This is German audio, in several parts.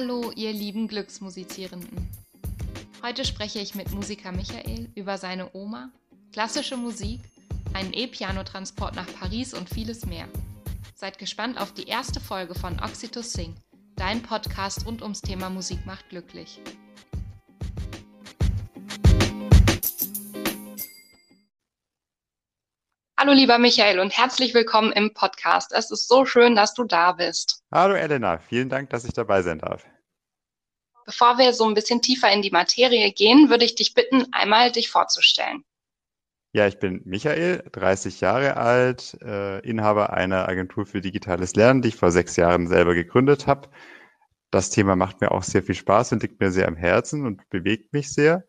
Hallo, ihr lieben Glücksmusizierenden. Heute spreche ich mit Musiker Michael über seine Oma, klassische Musik, einen E-Piano-Transport nach Paris und vieles mehr. Seid gespannt auf die erste Folge von Oxy to Sing, dein Podcast rund ums Thema Musik macht glücklich. Hallo lieber Michael und herzlich willkommen im Podcast. Es ist so schön, dass du da bist. Hallo Elena, vielen Dank, dass ich dabei sein darf. Bevor wir so ein bisschen tiefer in die Materie gehen, würde ich dich bitten, einmal dich vorzustellen. Ja, ich bin Michael, 30 Jahre alt, äh, Inhaber einer Agentur für digitales Lernen, die ich vor sechs Jahren selber gegründet habe. Das Thema macht mir auch sehr viel Spaß und liegt mir sehr am Herzen und bewegt mich sehr.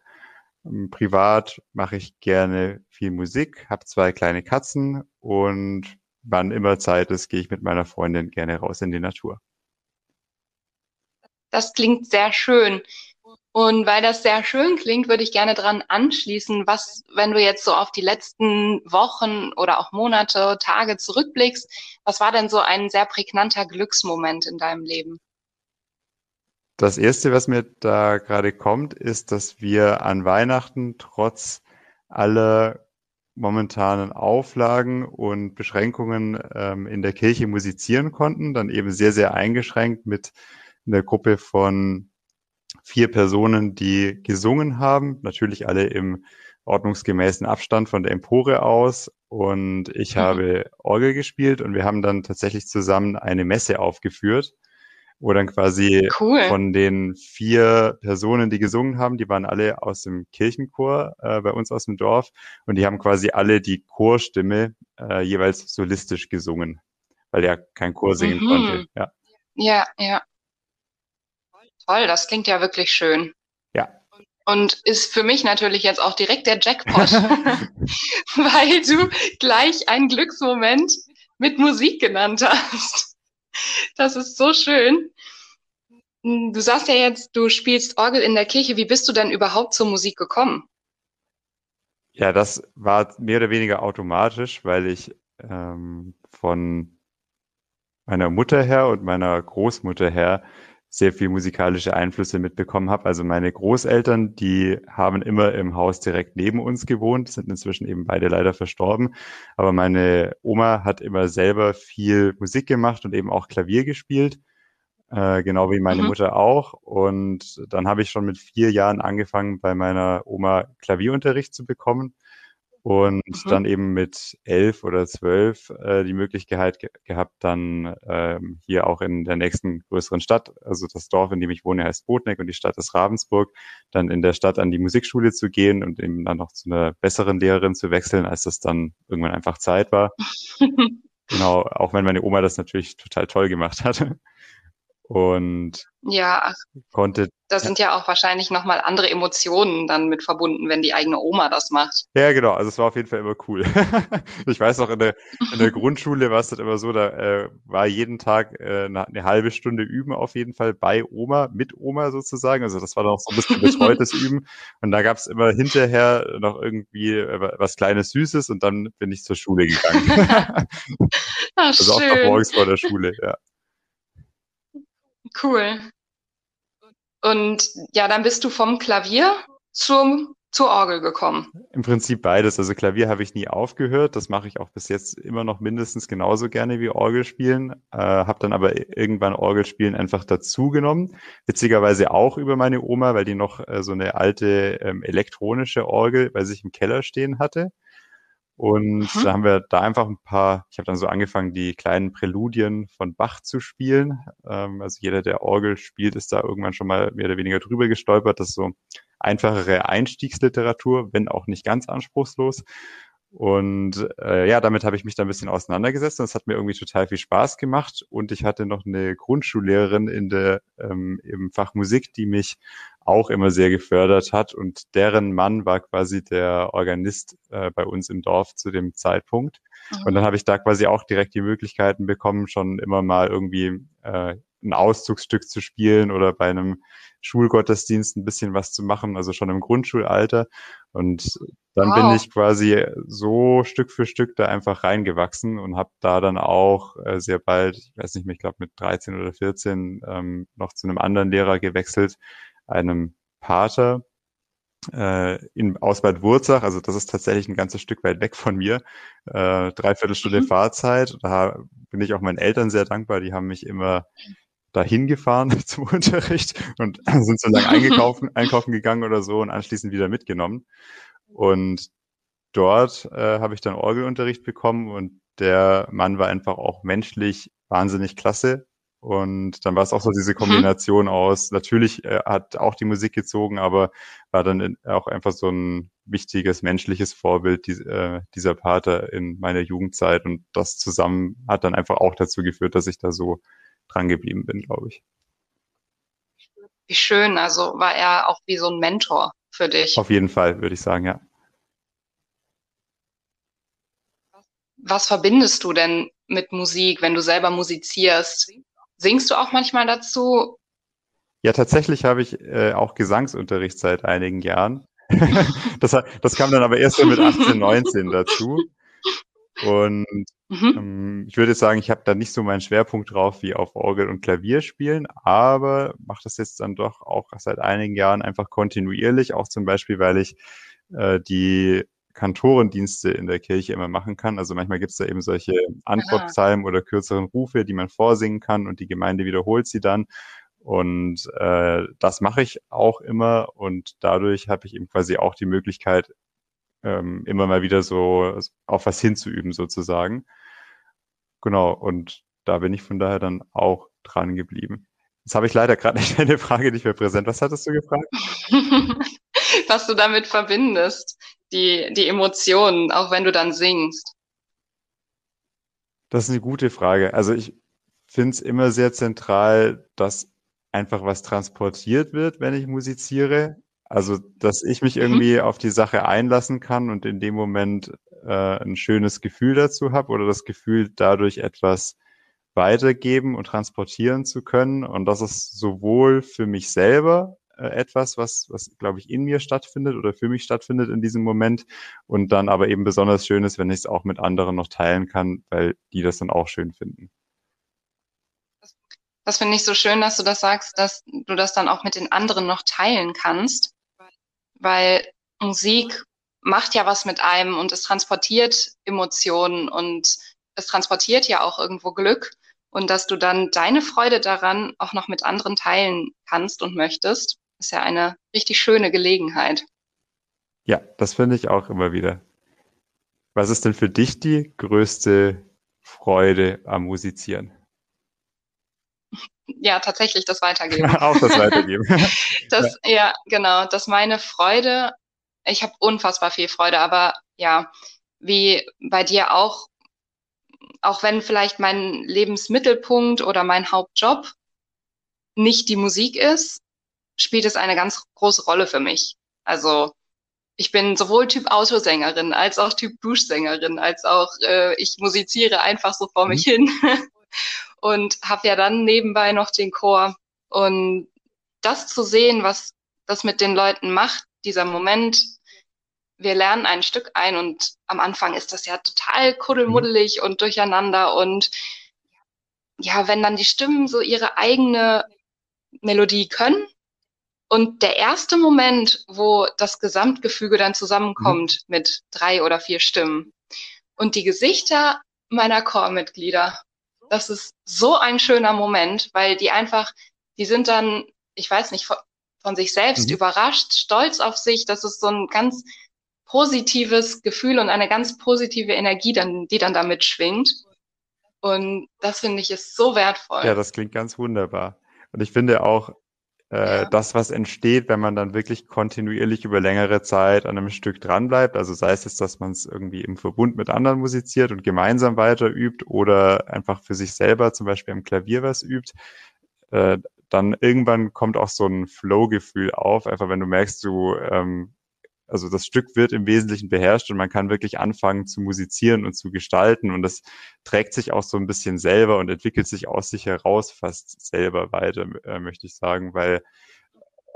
Ähm, privat mache ich gerne viel Musik, habe zwei kleine Katzen und wann immer Zeit ist, gehe ich mit meiner Freundin gerne raus in die Natur. Das klingt sehr schön. Und weil das sehr schön klingt, würde ich gerne dran anschließen, was, wenn du jetzt so auf die letzten Wochen oder auch Monate, Tage zurückblickst, was war denn so ein sehr prägnanter Glücksmoment in deinem Leben? Das erste, was mir da gerade kommt, ist, dass wir an Weihnachten trotz aller momentanen Auflagen und Beschränkungen ähm, in der Kirche musizieren konnten, dann eben sehr, sehr eingeschränkt mit einer Gruppe von vier Personen, die gesungen haben, natürlich alle im ordnungsgemäßen Abstand von der Empore aus. Und ich mhm. habe Orgel gespielt und wir haben dann tatsächlich zusammen eine Messe aufgeführt wo dann quasi cool. von den vier Personen, die gesungen haben, die waren alle aus dem Kirchenchor äh, bei uns aus dem Dorf und die haben quasi alle die Chorstimme äh, jeweils solistisch gesungen, weil er kein Chor singen mhm. konnte. Ja. ja, ja. Toll, das klingt ja wirklich schön. Ja. Und ist für mich natürlich jetzt auch direkt der Jackpot, weil du gleich einen Glücksmoment mit Musik genannt hast. Das ist so schön. Du sagst ja jetzt, du spielst Orgel in der Kirche. Wie bist du denn überhaupt zur Musik gekommen? Ja, das war mehr oder weniger automatisch, weil ich ähm, von meiner Mutter her und meiner Großmutter her sehr viel musikalische Einflüsse mitbekommen habe. Also meine Großeltern, die haben immer im Haus direkt neben uns gewohnt, sind inzwischen eben beide leider verstorben. Aber meine Oma hat immer selber viel Musik gemacht und eben auch Klavier gespielt, äh, genau wie meine mhm. Mutter auch. Und dann habe ich schon mit vier Jahren angefangen, bei meiner Oma Klavierunterricht zu bekommen und mhm. dann eben mit elf oder zwölf äh, die Möglichkeit ge gehabt, dann ähm, hier auch in der nächsten größeren Stadt, also das Dorf, in dem ich wohne, heißt Botneck und die Stadt ist Ravensburg, dann in der Stadt an die Musikschule zu gehen und eben dann noch zu einer besseren Lehrerin zu wechseln, als das dann irgendwann einfach Zeit war. genau, auch wenn meine Oma das natürlich total toll gemacht hatte und ja, konnte. Da sind ja auch wahrscheinlich nochmal andere Emotionen dann mit verbunden, wenn die eigene Oma das macht. Ja, genau. Also es war auf jeden Fall immer cool. ich weiß noch, in der, in der Grundschule war es dann immer so, da äh, war jeden Tag äh, eine, eine, halbe Stunde Üben auf jeden Fall bei Oma, mit Oma sozusagen. Also das war dann auch so ein bisschen betreutes Üben. Und da gab es immer hinterher noch irgendwie äh, was kleines Süßes und dann bin ich zur Schule gegangen. Ach, also schön. auch morgens vor der Schule, ja. Cool. Und ja, dann bist du vom Klavier zum, zur Orgel gekommen. Im Prinzip beides. Also Klavier habe ich nie aufgehört. Das mache ich auch bis jetzt immer noch mindestens genauso gerne wie Orgel spielen. Äh, habe dann aber irgendwann Orgelspielen einfach dazugenommen. Witzigerweise auch über meine Oma, weil die noch äh, so eine alte ähm, elektronische Orgel bei sich im Keller stehen hatte. Und mhm. da haben wir da einfach ein paar, ich habe dann so angefangen, die kleinen Präludien von Bach zu spielen. Ähm, also jeder, der Orgel spielt, ist da irgendwann schon mal mehr oder weniger drüber gestolpert. Das ist so einfachere Einstiegsliteratur, wenn auch nicht ganz anspruchslos. Und äh, ja, damit habe ich mich da ein bisschen auseinandergesetzt und es hat mir irgendwie total viel Spaß gemacht. Und ich hatte noch eine Grundschullehrerin in der, ähm, im Fach Musik, die mich auch immer sehr gefördert hat. Und deren Mann war quasi der Organist äh, bei uns im Dorf zu dem Zeitpunkt. Mhm. Und dann habe ich da quasi auch direkt die Möglichkeiten bekommen, schon immer mal irgendwie äh, ein Auszugsstück zu spielen oder bei einem Schulgottesdienst ein bisschen was zu machen, also schon im Grundschulalter. Und dann wow. bin ich quasi so Stück für Stück da einfach reingewachsen und habe da dann auch äh, sehr bald, ich weiß nicht mehr, ich glaube mit 13 oder 14 ähm, noch zu einem anderen Lehrer gewechselt, einem Pater äh, in aus Bad Wurzach, also das ist tatsächlich ein ganzes Stück weit weg von mir, äh, dreiviertel Stunde mhm. Fahrzeit. Da bin ich auch meinen Eltern sehr dankbar, die haben mich immer dahin gefahren zum Unterricht und sind so lange einkaufen, einkaufen gegangen oder so und anschließend wieder mitgenommen. Und dort äh, habe ich dann Orgelunterricht bekommen und der Mann war einfach auch menschlich wahnsinnig klasse. Und dann war es auch so diese mhm. Kombination mhm. aus, natürlich äh, hat auch die Musik gezogen, aber war dann in, auch einfach so ein wichtiges menschliches Vorbild die, äh, dieser Pater in meiner Jugendzeit. Und das zusammen hat dann einfach auch dazu geführt, dass ich da so dran geblieben bin, glaube ich. Wie schön, also war er auch wie so ein Mentor für dich. Auf jeden Fall, würde ich sagen, ja. Was verbindest du denn mit Musik, wenn du selber musizierst? Singst du auch manchmal dazu? Ja, tatsächlich habe ich äh, auch Gesangsunterricht seit einigen Jahren. das, das kam dann aber erst so mit 18, 19 dazu. Und mhm. ähm, ich würde sagen, ich habe da nicht so meinen Schwerpunkt drauf wie auf Orgel und Klavier spielen, aber mache das jetzt dann doch auch seit einigen Jahren einfach kontinuierlich, auch zum Beispiel, weil ich äh, die Kantorendienste in der Kirche immer machen kann. Also manchmal gibt es da eben solche Antwortpsalmen oder kürzeren Rufe, die man vorsingen kann und die Gemeinde wiederholt sie dann. Und äh, das mache ich auch immer und dadurch habe ich eben quasi auch die Möglichkeit, ähm, immer mal wieder so auf was hinzuüben sozusagen. Genau, und da bin ich von daher dann auch dran geblieben. Jetzt habe ich leider gerade nicht eine Frage nicht mehr präsent. Was hattest du gefragt? was du damit verbindest die, die Emotionen, auch wenn du dann singst? Das ist eine gute Frage. Also ich finde es immer sehr zentral, dass einfach was transportiert wird, wenn ich musiziere. Also, dass ich mich mhm. irgendwie mhm. auf die Sache einlassen kann und in dem Moment äh, ein schönes Gefühl dazu habe oder das Gefühl, dadurch etwas weitergeben und transportieren zu können. Und das ist sowohl für mich selber äh, etwas, was, was glaube ich, in mir stattfindet oder für mich stattfindet in diesem Moment und dann aber eben besonders schön ist, wenn ich es auch mit anderen noch teilen kann, weil die das dann auch schön finden. Das finde ich so schön, dass du das sagst, dass du das dann auch mit den anderen noch teilen kannst, weil Musik macht ja was mit einem und es transportiert Emotionen und es transportiert ja auch irgendwo Glück und dass du dann deine Freude daran auch noch mit anderen teilen kannst und möchtest ist ja eine richtig schöne Gelegenheit. Ja, das finde ich auch immer wieder. Was ist denn für dich die größte Freude am Musizieren? Ja, tatsächlich das Weitergeben. auch das Weitergeben. das, ja. ja, genau. Dass meine Freude, ich habe unfassbar viel Freude, aber ja, wie bei dir auch, auch wenn vielleicht mein Lebensmittelpunkt oder mein Hauptjob nicht die Musik ist, spielt es eine ganz große Rolle für mich. Also ich bin sowohl Typ Autosängerin als auch Typ Duschsängerin, als auch äh, ich musiziere einfach so vor mhm. mich hin und habe ja dann nebenbei noch den Chor. Und das zu sehen, was das mit den Leuten macht, dieser Moment, wir lernen ein Stück ein und am Anfang ist das ja total kuddelmuddelig mhm. und durcheinander und ja, wenn dann die Stimmen so ihre eigene Melodie können, und der erste Moment, wo das Gesamtgefüge dann zusammenkommt mhm. mit drei oder vier Stimmen und die Gesichter meiner Chormitglieder, das ist so ein schöner Moment, weil die einfach, die sind dann, ich weiß nicht, von, von sich selbst mhm. überrascht, stolz auf sich. Das ist so ein ganz positives Gefühl und eine ganz positive Energie, dann, die dann damit schwingt. Und das finde ich ist so wertvoll. Ja, das klingt ganz wunderbar. Und ich finde auch, äh, ja. das, was entsteht, wenn man dann wirklich kontinuierlich über längere Zeit an einem Stück dranbleibt. Also sei es jetzt, dass man es irgendwie im Verbund mit anderen musiziert und gemeinsam weiter übt oder einfach für sich selber zum Beispiel am Klavier was übt. Äh, dann irgendwann kommt auch so ein Flow-Gefühl auf, einfach wenn du merkst, du ähm, also das Stück wird im Wesentlichen beherrscht und man kann wirklich anfangen zu musizieren und zu gestalten und das trägt sich auch so ein bisschen selber und entwickelt sich aus sich heraus fast selber weiter, äh, möchte ich sagen, weil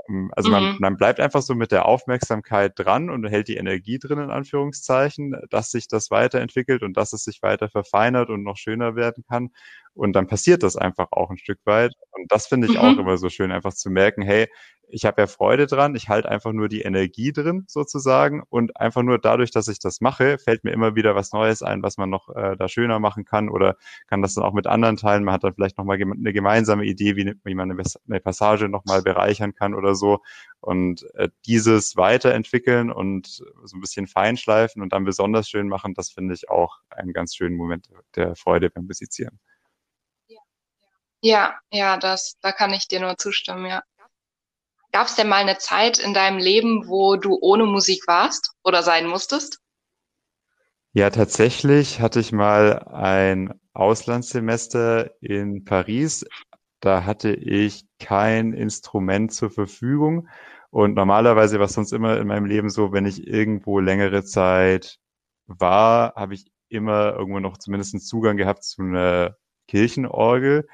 ähm, also man, mhm. man bleibt einfach so mit der Aufmerksamkeit dran und hält die Energie drin, in Anführungszeichen, dass sich das weiterentwickelt und dass es sich weiter verfeinert und noch schöner werden kann. Und dann passiert das einfach auch ein Stück weit. Und das finde ich mhm. auch immer so schön, einfach zu merken, hey, ich habe ja Freude dran, ich halte einfach nur die Energie drin sozusagen und einfach nur dadurch, dass ich das mache, fällt mir immer wieder was Neues ein, was man noch äh, da schöner machen kann oder kann das dann auch mit anderen teilen. Man hat dann vielleicht nochmal eine gemeinsame Idee, wie, wie man eine, eine Passage nochmal bereichern kann oder so. Und äh, dieses weiterentwickeln und so ein bisschen feinschleifen und dann besonders schön machen, das finde ich auch einen ganz schönen Moment der Freude beim Musizieren. Ja, ja, das, da kann ich dir nur zustimmen, ja. Gab es denn mal eine Zeit in deinem Leben, wo du ohne Musik warst oder sein musstest? Ja, tatsächlich hatte ich mal ein Auslandssemester in Paris. Da hatte ich kein Instrument zur Verfügung. Und normalerweise war es sonst immer in meinem Leben so, wenn ich irgendwo längere Zeit war, habe ich immer irgendwo noch zumindest einen Zugang gehabt zu einer Kirchenorgel.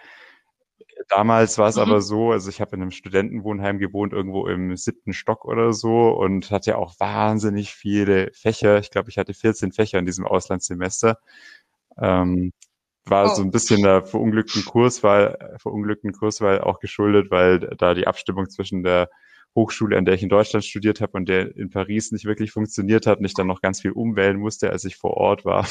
Damals war es mhm. aber so, also ich habe in einem Studentenwohnheim gewohnt, irgendwo im siebten Stock oder so und hatte auch wahnsinnig viele Fächer. Ich glaube, ich hatte 14 Fächer in diesem Auslandssemester. Ähm, war oh. so ein bisschen der verunglückten Kurswahl, verunglückten Kurswahl auch geschuldet, weil da die Abstimmung zwischen der Hochschule, an der ich in Deutschland studiert habe und der in Paris nicht wirklich funktioniert hat und ich dann noch ganz viel umwählen musste, als ich vor Ort war.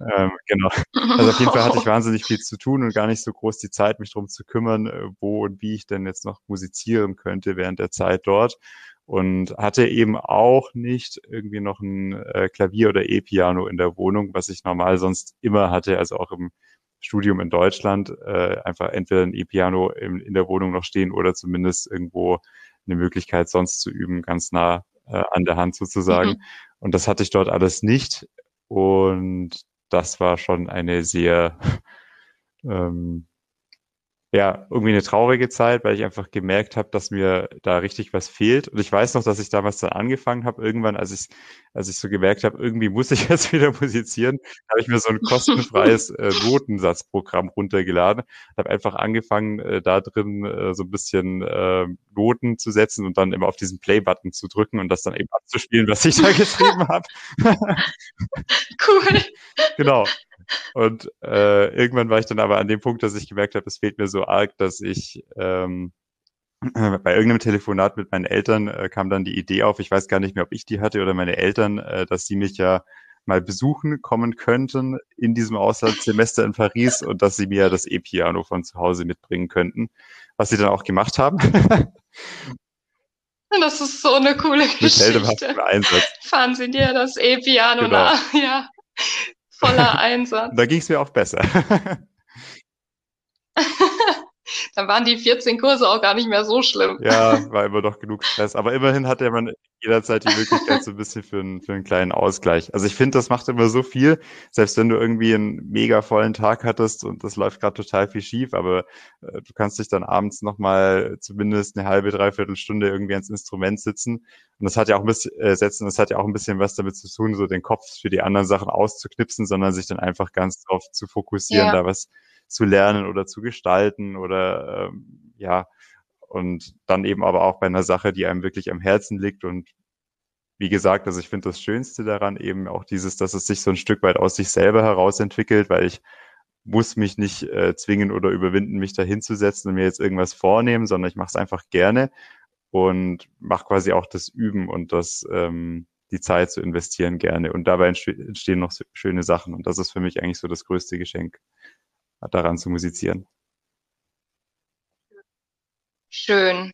ähm, genau. Also auf jeden Fall hatte ich wahnsinnig viel zu tun und gar nicht so groß die Zeit, mich darum zu kümmern, äh, wo und wie ich denn jetzt noch musizieren könnte während der Zeit dort. Und hatte eben auch nicht irgendwie noch ein äh, Klavier oder E-Piano in der Wohnung, was ich normal sonst immer hatte, also auch im Studium in Deutschland, äh, einfach entweder ein E-Piano in, in der Wohnung noch stehen oder zumindest irgendwo eine Möglichkeit, sonst zu üben, ganz nah äh, an der Hand sozusagen. Mhm. Und das hatte ich dort alles nicht. Und das war schon eine sehr ähm, ja, irgendwie eine traurige Zeit, weil ich einfach gemerkt habe, dass mir da richtig was fehlt. Und ich weiß noch, dass ich damals dann angefangen habe, irgendwann, als ich, als ich so gemerkt habe, irgendwie muss ich jetzt wieder musizieren, habe ich mir so ein kostenfreies äh, Notensatzprogramm runtergeladen, habe einfach angefangen, äh, da drin äh, so ein bisschen äh, Noten zu setzen und dann immer auf diesen Play-Button zu drücken und das dann eben abzuspielen, was ich da geschrieben habe. cool. genau. Und äh, irgendwann war ich dann aber an dem Punkt, dass ich gemerkt habe, es fehlt mir so arg, dass ich ähm, bei irgendeinem Telefonat mit meinen Eltern äh, kam dann die Idee auf, ich weiß gar nicht mehr, ob ich die hatte oder meine Eltern, äh, dass sie mich ja mal besuchen kommen könnten in diesem Auslandssemester in Paris und dass sie mir das E-Piano von zu Hause mitbringen könnten, was sie dann auch gemacht haben. Das ist so eine coole Geschichte. Einsatz. Fahren Sie dir das E-Piano genau. nach. Ja voller Einsatz. da ging es mir auch besser. Dann waren die 14 Kurse auch gar nicht mehr so schlimm. Ja, war immer noch genug Stress. Aber immerhin hatte man jederzeit die Möglichkeit so ein bisschen für einen, für einen kleinen Ausgleich. Also ich finde, das macht immer so viel, selbst wenn du irgendwie einen mega vollen Tag hattest und das läuft gerade total viel schief, aber äh, du kannst dich dann abends nochmal zumindest eine halbe, dreiviertel Stunde irgendwie ans Instrument sitzen. Und das hat ja auch ein bisschen, äh, setzen, das hat ja auch ein bisschen was damit zu tun, so den Kopf für die anderen Sachen auszuknipsen, sondern sich dann einfach ganz drauf zu fokussieren, ja. da was zu lernen oder zu gestalten oder ähm, ja, und dann eben aber auch bei einer Sache, die einem wirklich am Herzen liegt und wie gesagt, also ich finde das Schönste daran eben auch dieses, dass es sich so ein Stück weit aus sich selber heraus entwickelt, weil ich muss mich nicht äh, zwingen oder überwinden, mich da hinzusetzen und mir jetzt irgendwas vornehmen, sondern ich mache es einfach gerne und mache quasi auch das Üben und das ähm, die Zeit zu investieren gerne. Und dabei entstehen noch schöne Sachen. Und das ist für mich eigentlich so das größte Geschenk daran zu musizieren. Schön.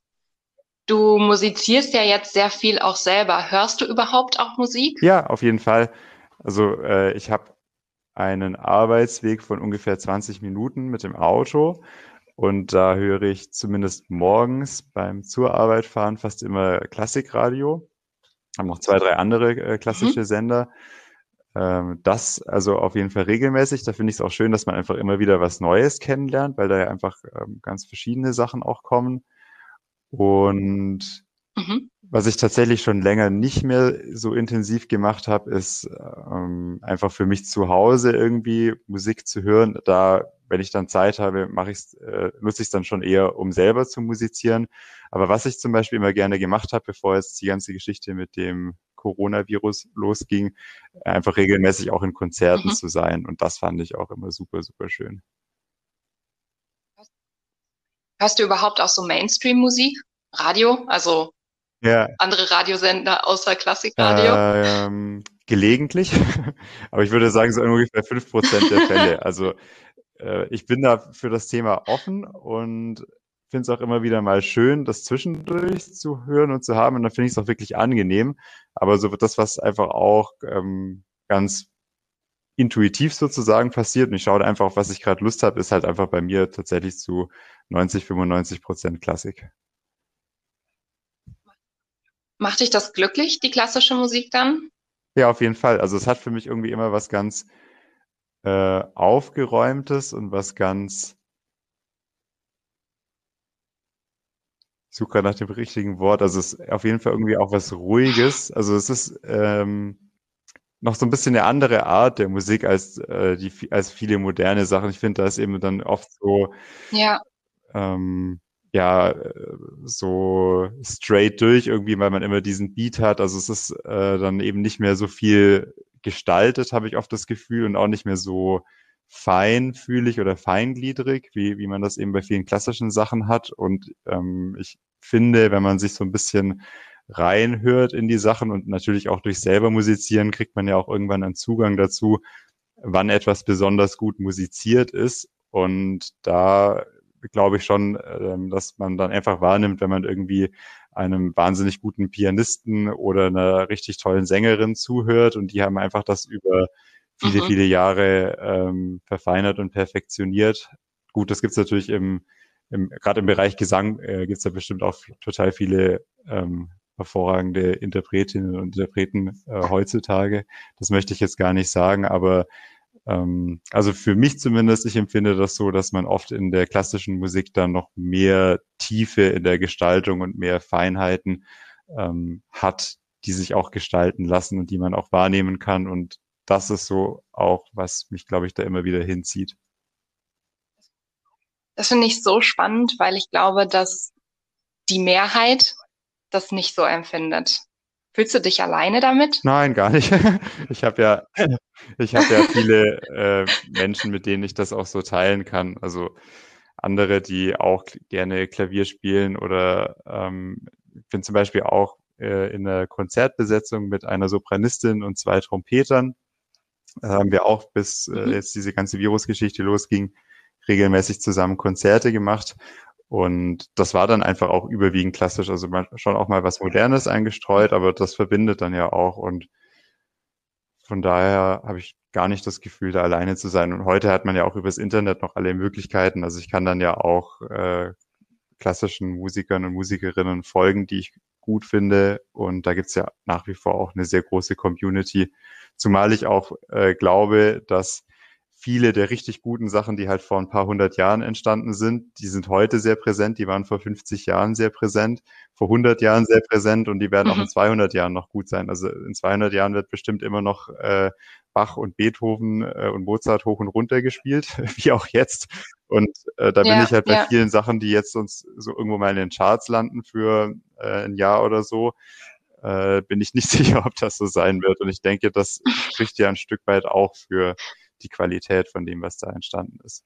Du musizierst ja jetzt sehr viel auch selber. Hörst du überhaupt auch Musik? Ja, auf jeden Fall. Also äh, ich habe einen Arbeitsweg von ungefähr 20 Minuten mit dem Auto und da höre ich zumindest morgens beim zur Arbeit fahren fast immer Klassikradio. Haben noch zwei, drei andere äh, klassische mhm. Sender. Ähm, das also auf jeden Fall regelmäßig. Da finde ich es auch schön, dass man einfach immer wieder was Neues kennenlernt, weil da ja einfach ähm, ganz verschiedene Sachen auch kommen. Und mhm. was ich tatsächlich schon länger nicht mehr so intensiv gemacht habe, ist ähm, einfach für mich zu Hause irgendwie Musik zu hören. Da, wenn ich dann Zeit habe, mache ich äh, nutze ich es dann schon eher, um selber zu musizieren. Aber was ich zum Beispiel immer gerne gemacht habe, bevor jetzt die ganze Geschichte mit dem Coronavirus losging, einfach regelmäßig auch in Konzerten mhm. zu sein. Und das fand ich auch immer super, super schön. Hörst du überhaupt auch so Mainstream-Musik? Radio? Also ja. andere Radiosender außer Klassikradio? Ähm, gelegentlich. Aber ich würde sagen, so ungefähr fünf Prozent der Fälle. Also äh, ich bin da für das Thema offen und finde es auch immer wieder mal schön, das zwischendurch zu hören und zu haben. Und dann finde ich es auch wirklich angenehm. Aber so wird das, was einfach auch ähm, ganz intuitiv sozusagen passiert. Und ich schaue einfach, auf was ich gerade Lust habe, ist halt einfach bei mir tatsächlich zu 90, 95 Prozent Klassik. Macht dich das glücklich, die klassische Musik dann? Ja, auf jeden Fall. Also es hat für mich irgendwie immer was ganz äh, Aufgeräumtes und was ganz suche gerade nach dem richtigen Wort. Also es ist auf jeden Fall irgendwie auch was Ruhiges. Also es ist ähm, noch so ein bisschen eine andere Art der Musik als äh, die als viele moderne Sachen. Ich finde, da ist eben dann oft so ja. Ähm, ja, so straight durch irgendwie, weil man immer diesen Beat hat. Also es ist äh, dann eben nicht mehr so viel gestaltet, habe ich oft das Gefühl, und auch nicht mehr so feinfühlig oder feingliedrig, wie, wie man das eben bei vielen klassischen Sachen hat. Und ähm, ich finde, wenn man sich so ein bisschen reinhört in die Sachen und natürlich auch durch selber musizieren, kriegt man ja auch irgendwann einen Zugang dazu, wann etwas besonders gut musiziert ist. Und da glaube ich schon, ähm, dass man dann einfach wahrnimmt, wenn man irgendwie einem wahnsinnig guten Pianisten oder einer richtig tollen Sängerin zuhört und die haben einfach das über viele, mhm. viele Jahre ähm, verfeinert und perfektioniert. Gut, das gibt's natürlich im, im gerade im Bereich Gesang äh, gibt's da bestimmt auch total viele ähm, hervorragende Interpretinnen und Interpreten äh, heutzutage. Das möchte ich jetzt gar nicht sagen, aber ähm, also für mich zumindest, ich empfinde das so, dass man oft in der klassischen Musik dann noch mehr Tiefe in der Gestaltung und mehr Feinheiten ähm, hat, die sich auch gestalten lassen und die man auch wahrnehmen kann. Und das ist so auch, was mich, glaube ich, da immer wieder hinzieht. Das finde ich so spannend, weil ich glaube, dass die Mehrheit das nicht so empfindet. Fühlst du dich alleine damit? Nein, gar nicht. Ich habe ja, ich habe ja viele äh, Menschen, mit denen ich das auch so teilen kann. Also andere, die auch gerne Klavier spielen oder ähm, ich bin zum Beispiel auch äh, in der Konzertbesetzung mit einer Sopranistin und zwei Trompetern. Da haben wir auch bis äh, mhm. jetzt diese ganze Virusgeschichte losging, regelmäßig zusammen Konzerte gemacht. Und das war dann einfach auch überwiegend klassisch, also schon auch mal was Modernes eingestreut, aber das verbindet dann ja auch. Und von daher habe ich gar nicht das Gefühl, da alleine zu sein. Und heute hat man ja auch übers Internet noch alle Möglichkeiten. Also ich kann dann ja auch äh, klassischen Musikern und Musikerinnen folgen, die ich gut finde. Und da gibt's ja nach wie vor auch eine sehr große Community. Zumal ich auch äh, glaube, dass viele der richtig guten Sachen, die halt vor ein paar hundert Jahren entstanden sind, die sind heute sehr präsent, die waren vor 50 Jahren sehr präsent, vor 100 Jahren sehr präsent und die werden mhm. auch in 200 Jahren noch gut sein. Also in 200 Jahren wird bestimmt immer noch äh, Bach und Beethoven äh, und Mozart hoch und runter gespielt, wie auch jetzt. Und äh, da ja, bin ich halt bei ja. vielen Sachen, die jetzt uns so irgendwo mal in den Charts landen für äh, ein Jahr oder so, äh, bin ich nicht sicher, ob das so sein wird. Und ich denke, das spricht ja ein Stück weit auch für die Qualität von dem, was da entstanden ist.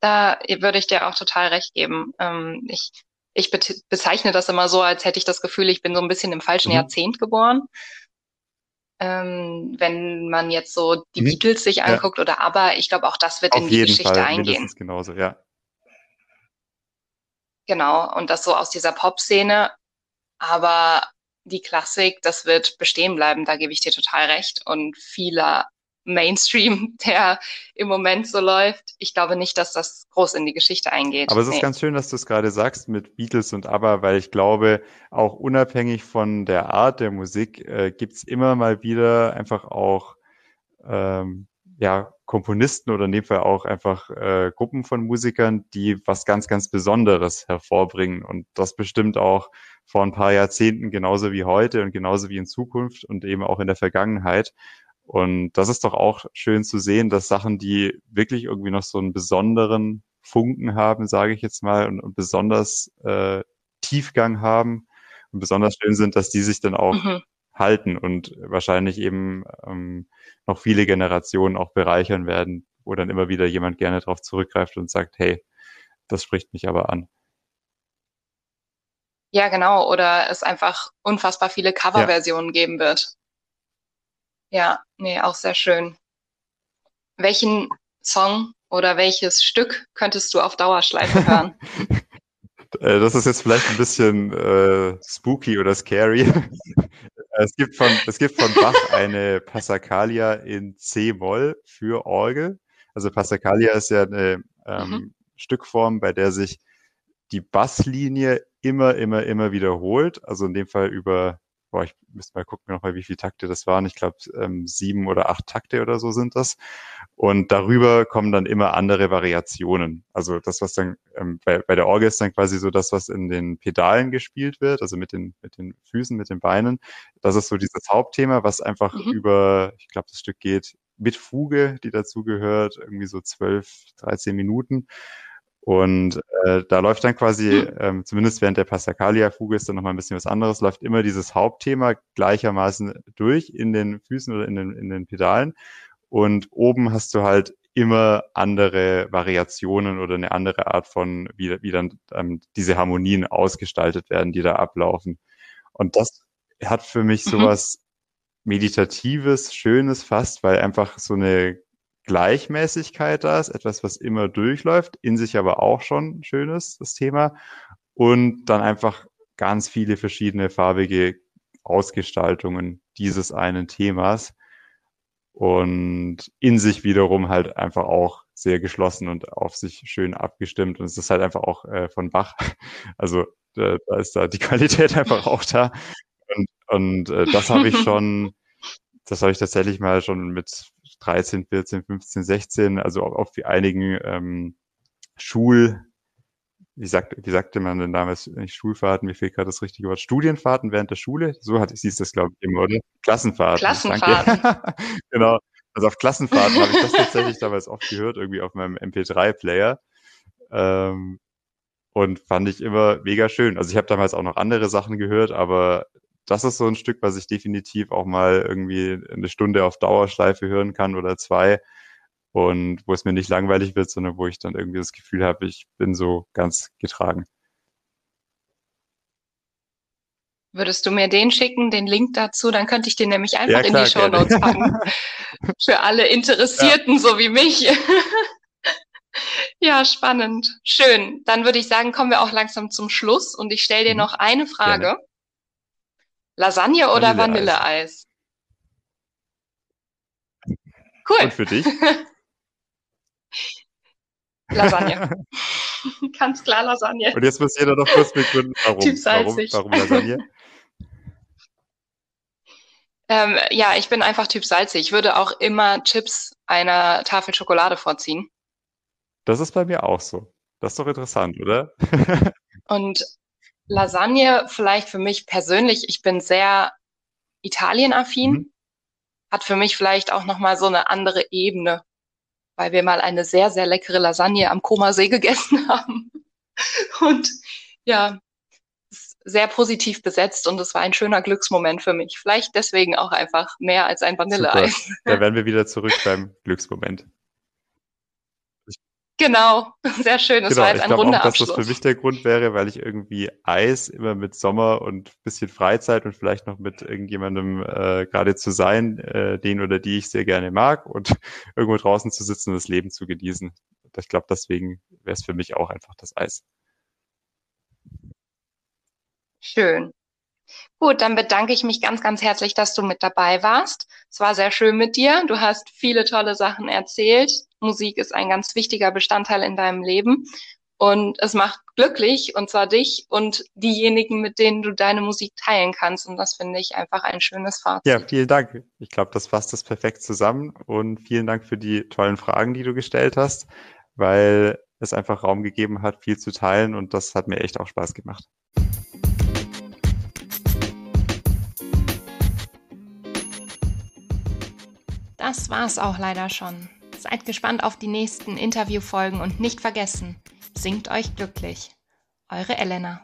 Da würde ich dir auch total recht geben. Ähm, ich, ich bezeichne das immer so, als hätte ich das Gefühl, ich bin so ein bisschen im falschen mhm. Jahrzehnt geboren. Ähm, wenn man jetzt so die mhm. Beatles sich anguckt ja. oder aber, ich glaube auch das wird Auf in die Geschichte Fall, eingehen. Genauso, ja. Genau, und das so aus dieser Pop-Szene. Aber die Klassik, das wird bestehen bleiben, da gebe ich dir total recht. Und vieler Mainstream, der im Moment so läuft, ich glaube nicht, dass das groß in die Geschichte eingeht. Aber es ist nee. ganz schön, dass du es gerade sagst mit Beatles und ABBA, weil ich glaube, auch unabhängig von der Art der Musik äh, gibt's immer mal wieder einfach auch ähm, ja, Komponisten oder in dem Fall auch einfach äh, Gruppen von Musikern, die was ganz, ganz Besonderes hervorbringen. Und das bestimmt auch vor ein paar Jahrzehnten genauso wie heute und genauso wie in Zukunft und eben auch in der Vergangenheit. Und das ist doch auch schön zu sehen, dass Sachen, die wirklich irgendwie noch so einen besonderen Funken haben, sage ich jetzt mal, und, und besonders äh, Tiefgang haben und besonders schön sind, dass die sich dann auch mhm. Halten und wahrscheinlich eben ähm, noch viele Generationen auch bereichern werden, wo dann immer wieder jemand gerne darauf zurückgreift und sagt, hey, das spricht mich aber an. Ja, genau. Oder es einfach unfassbar viele Coverversionen ja. geben wird. Ja, nee, auch sehr schön. Welchen Song oder welches Stück könntest du auf Dauerschleife hören? Äh, das ist jetzt vielleicht ein bisschen äh, spooky oder scary. Es, gibt von, es gibt von Bach eine Passacaglia in C-Moll für Orgel. Also Passacaglia ist ja eine ähm, mhm. Stückform, bei der sich die Basslinie immer, immer, immer wiederholt. Also in dem Fall über boah, ich müsste mal gucken nochmal, wie viele Takte das waren. Ich glaube, ähm, sieben oder acht Takte oder so sind das. Und darüber kommen dann immer andere Variationen. Also das, was dann ähm, bei, bei der Orgel ist dann quasi so das, was in den Pedalen gespielt wird, also mit den, mit den Füßen, mit den Beinen. Das ist so dieses Hauptthema, was einfach mhm. über, ich glaube, das Stück geht mit Fuge, die dazu gehört, irgendwie so zwölf, dreizehn Minuten. Und äh, da läuft dann quasi, hm. ähm, zumindest während der Passacaglia-Fuge ist dann nochmal ein bisschen was anderes, läuft immer dieses Hauptthema gleichermaßen durch in den Füßen oder in den, in den Pedalen. Und oben hast du halt immer andere Variationen oder eine andere Art von, wie, wie dann ähm, diese Harmonien ausgestaltet werden, die da ablaufen. Und das hat für mich mhm. sowas Meditatives, Schönes fast, weil einfach so eine Gleichmäßigkeit da ist, etwas, was immer durchläuft, in sich aber auch schon schön ist, das Thema. Und dann einfach ganz viele verschiedene farbige Ausgestaltungen dieses einen Themas und in sich wiederum halt einfach auch sehr geschlossen und auf sich schön abgestimmt. Und es ist halt einfach auch äh, von Bach. Also äh, da ist da die Qualität einfach auch da. Und, und äh, das habe ich schon, das habe ich tatsächlich mal schon mit 13, 14, 15, 16, also auf, auf einigen ähm, Schul, wie, sagt, wie sagte man denn damals, nicht Schulfahrten, mir fehlt gerade das richtige Wort, Studienfahrten während der Schule, so hat hieß das, glaube ich, immer, oder? Klassenfahrten. Klassenfahrten. genau. Also auf Klassenfahrten habe ich das tatsächlich damals oft gehört, irgendwie auf meinem MP3-Player. Ähm, und fand ich immer mega schön. Also ich habe damals auch noch andere Sachen gehört, aber das ist so ein Stück, was ich definitiv auch mal irgendwie eine Stunde auf Dauerschleife hören kann oder zwei und wo es mir nicht langweilig wird, sondern wo ich dann irgendwie das Gefühl habe, ich bin so ganz getragen. Würdest du mir den schicken, den Link dazu? Dann könnte ich den nämlich einfach ja, klar, in die Show Notes packen. Für alle Interessierten, ja. so wie mich. ja, spannend. Schön. Dann würde ich sagen, kommen wir auch langsam zum Schluss und ich stelle dir mhm. noch eine Frage. Gerne. Lasagne oder Vanilleeis? Cool. Und für dich? Lasagne. Ganz klar Lasagne. Und jetzt muss jeder noch kurz begründen, warum. Typ salzig. Warum, warum Lasagne? ähm, ja, ich bin einfach Typ salzig. Ich würde auch immer Chips einer Tafel Schokolade vorziehen. Das ist bei mir auch so. Das ist doch interessant, oder? Und Lasagne vielleicht für mich persönlich, ich bin sehr Italienaffin, mhm. hat für mich vielleicht auch nochmal so eine andere Ebene, weil wir mal eine sehr, sehr leckere Lasagne am Koma-See gegessen haben. Und ja, sehr positiv besetzt und es war ein schöner Glücksmoment für mich. Vielleicht deswegen auch einfach mehr als ein Vanilleeis. Da werden wir wieder zurück beim Glücksmoment. Genau, sehr schön. Das genau, war jetzt ein runder auch, Abschluss. dass das für mich der Grund wäre, weil ich irgendwie Eis immer mit Sommer und bisschen Freizeit und vielleicht noch mit irgendjemandem äh, gerade zu sein, äh, den oder die ich sehr gerne mag und irgendwo draußen zu sitzen und das Leben zu genießen. Ich glaube, deswegen wäre es für mich auch einfach das Eis. Schön. Gut, dann bedanke ich mich ganz, ganz herzlich, dass du mit dabei warst. Es war sehr schön mit dir. Du hast viele tolle Sachen erzählt. Musik ist ein ganz wichtiger Bestandteil in deinem Leben. und es macht glücklich und zwar dich und diejenigen, mit denen du deine Musik teilen kannst. Und das finde ich einfach ein schönes Fazit. Ja, vielen Dank. Ich glaube, das fasst das perfekt zusammen und vielen Dank für die tollen Fragen, die du gestellt hast, weil es einfach Raum gegeben hat, viel zu teilen und das hat mir echt auch Spaß gemacht. Das war's auch leider schon. Seid gespannt auf die nächsten Interviewfolgen und nicht vergessen, singt euch glücklich. Eure Elena.